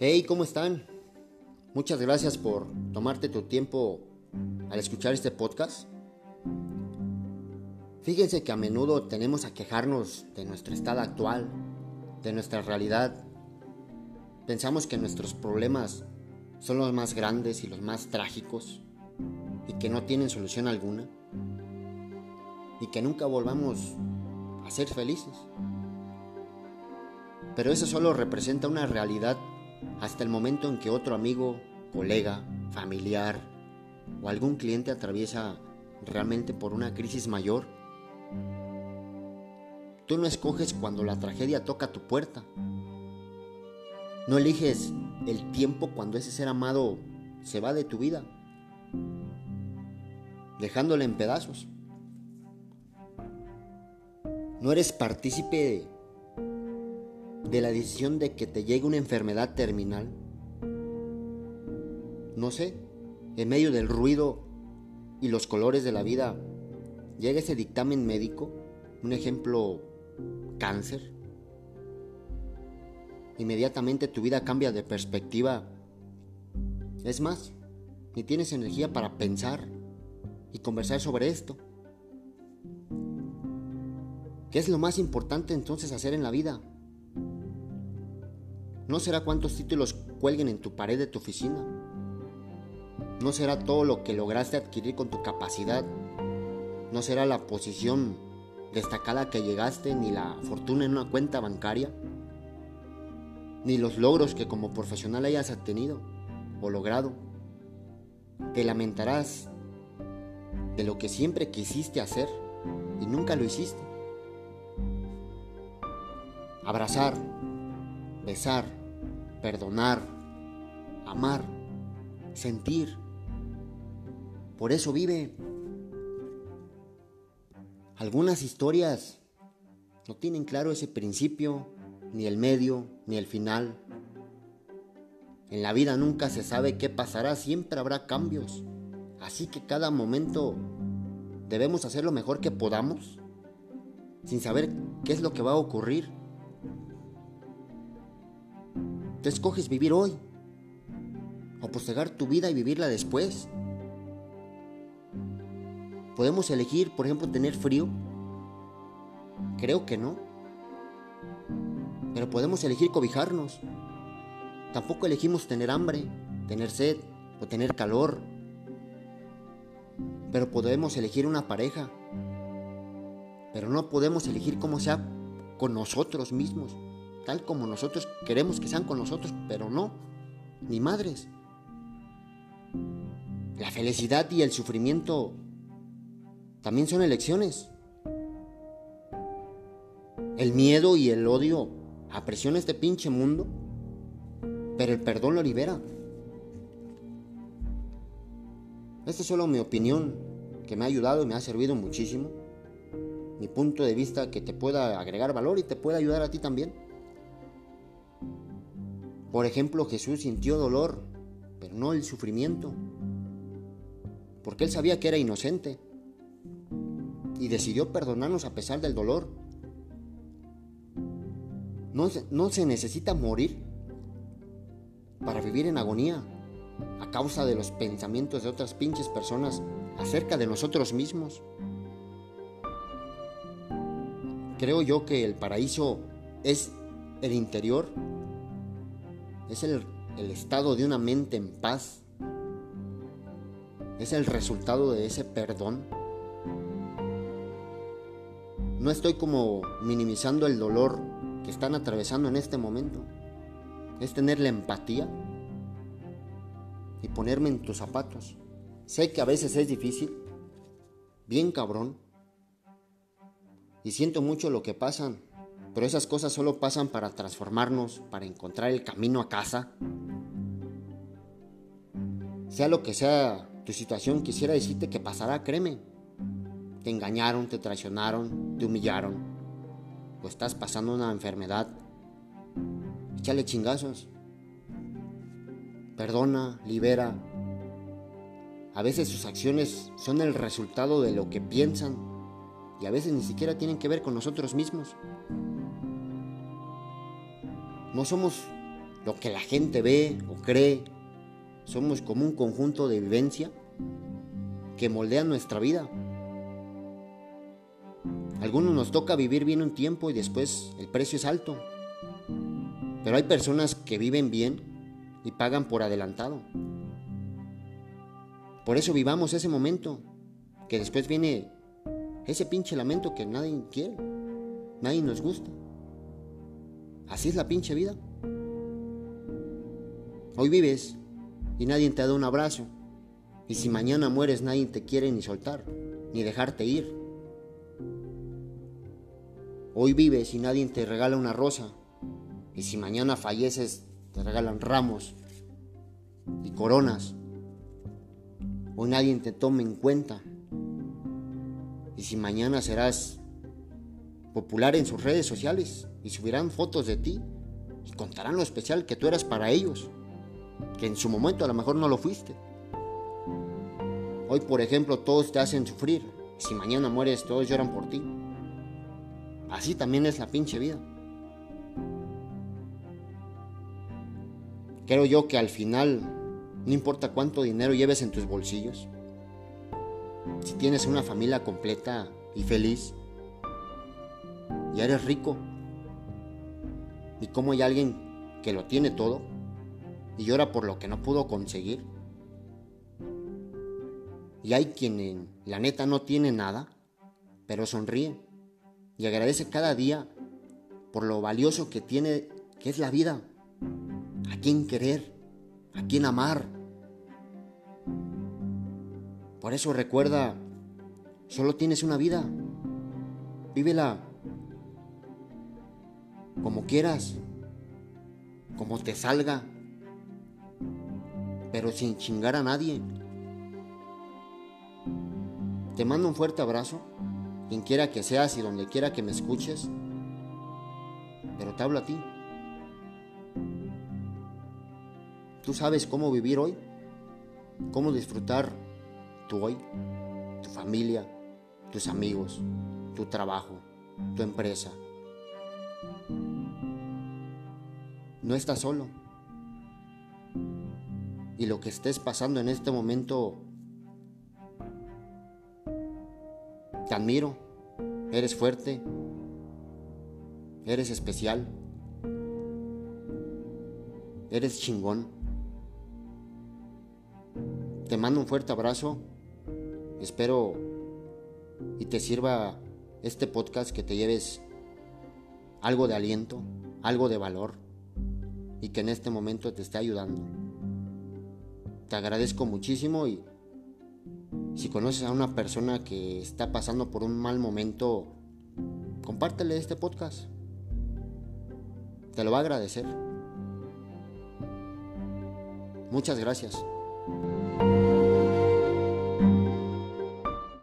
Hey, ¿cómo están? Muchas gracias por tomarte tu tiempo al escuchar este podcast. Fíjense que a menudo tenemos a quejarnos de nuestro estado actual, de nuestra realidad. Pensamos que nuestros problemas son los más grandes y los más trágicos y que no tienen solución alguna y que nunca volvamos a ser felices. Pero eso solo representa una realidad hasta el momento en que otro amigo, colega, familiar o algún cliente atraviesa realmente por una crisis mayor. Tú no escoges cuando la tragedia toca tu puerta. No eliges el tiempo cuando ese ser amado se va de tu vida, dejándole en pedazos. No eres partícipe de la decisión de que te llegue una enfermedad terminal? No sé, en medio del ruido y los colores de la vida, llega ese dictamen médico, un ejemplo, cáncer. Inmediatamente tu vida cambia de perspectiva. Es más, ni tienes energía para pensar y conversar sobre esto. ¿Qué es lo más importante entonces hacer en la vida? No será cuántos títulos cuelguen en tu pared de tu oficina. No será todo lo que lograste adquirir con tu capacidad. No será la posición destacada que llegaste, ni la fortuna en una cuenta bancaria, ni los logros que como profesional hayas tenido o logrado. Te lamentarás de lo que siempre quisiste hacer y nunca lo hiciste. Abrazar, besar, perdonar, amar, sentir. Por eso vive. Algunas historias no tienen claro ese principio, ni el medio, ni el final. En la vida nunca se sabe qué pasará, siempre habrá cambios. Así que cada momento debemos hacer lo mejor que podamos, sin saber qué es lo que va a ocurrir. Tú escoges vivir hoy o postergar tu vida y vivirla después. ¿Podemos elegir, por ejemplo, tener frío? Creo que no. Pero podemos elegir cobijarnos. Tampoco elegimos tener hambre, tener sed o tener calor. Pero podemos elegir una pareja. Pero no podemos elegir cómo sea con nosotros mismos tal como nosotros queremos que sean con nosotros, pero no, ni madres. La felicidad y el sufrimiento también son elecciones. El miedo y el odio apresiona este pinche mundo, pero el perdón lo libera. Esta es solo mi opinión, que me ha ayudado y me ha servido muchísimo. Mi punto de vista que te pueda agregar valor y te pueda ayudar a ti también. Por ejemplo, Jesús sintió dolor, pero no el sufrimiento, porque él sabía que era inocente y decidió perdonarnos a pesar del dolor. No, no se necesita morir para vivir en agonía a causa de los pensamientos de otras pinches personas acerca de nosotros mismos. Creo yo que el paraíso es el interior es el, estado de una mente en paz, es el resultado de ese perdón. No estoy como minimizando el dolor que están atravesando en este momento. Es tener la empatía y ponerme en tus zapatos. Sé que a veces es difícil, bien cabrón, y siento mucho lo que pasan pero esas cosas solo pasan para transformarnos, para encontrar el camino a casa. Sea lo que sea tu situación, quisiera decirte que pasará, créeme. Te engañaron, te traicionaron, te humillaron, o estás pasando una enfermedad. Échale chingazos. Perdona, libera. A veces sus acciones son el resultado de lo que piensan y a veces ni siquiera tienen que ver con nosotros mismos. No somos lo que la gente ve o cree. Somos como un conjunto de vivencia que moldean nuestra vida. algunos nos toca vivir bien un tiempo y después el precio es alto. Pero hay personas que viven bien y pagan por adelantado. Por eso vivamos ese momento, que después viene ese pinche lamento que nadie quiere, nadie nos gusta. Así es la pinche vida. Hoy vives y nadie te da un abrazo. Y si mañana mueres nadie te quiere ni soltar, ni dejarte ir. Hoy vives y nadie te regala una rosa. Y si mañana falleces te regalan ramos y coronas. Hoy nadie te toma en cuenta. Y si mañana serás popular en sus redes sociales y subirán fotos de ti y contarán lo especial que tú eras para ellos, que en su momento a lo mejor no lo fuiste. Hoy, por ejemplo, todos te hacen sufrir. Si mañana mueres, todos lloran por ti. Así también es la pinche vida. Creo yo que al final, no importa cuánto dinero lleves en tus bolsillos, si tienes una familia completa y feliz, ya eres rico. Y como hay alguien que lo tiene todo y llora por lo que no pudo conseguir. Y hay quien la neta no tiene nada, pero sonríe y agradece cada día por lo valioso que tiene, que es la vida. A quién querer, a quién amar. Por eso recuerda, solo tienes una vida. Vívela como quieras, como te salga, pero sin chingar a nadie. Te mando un fuerte abrazo, quien quiera que seas y donde quiera que me escuches, pero te hablo a ti. Tú sabes cómo vivir hoy, cómo disfrutar tu hoy, tu familia, tus amigos, tu trabajo, tu empresa. No estás solo. Y lo que estés pasando en este momento, te admiro. Eres fuerte. Eres especial. Eres chingón. Te mando un fuerte abrazo. Espero y te sirva este podcast que te lleves algo de aliento, algo de valor y que en este momento te esté ayudando. Te agradezco muchísimo y si conoces a una persona que está pasando por un mal momento, compártele este podcast. Te lo va a agradecer. Muchas gracias.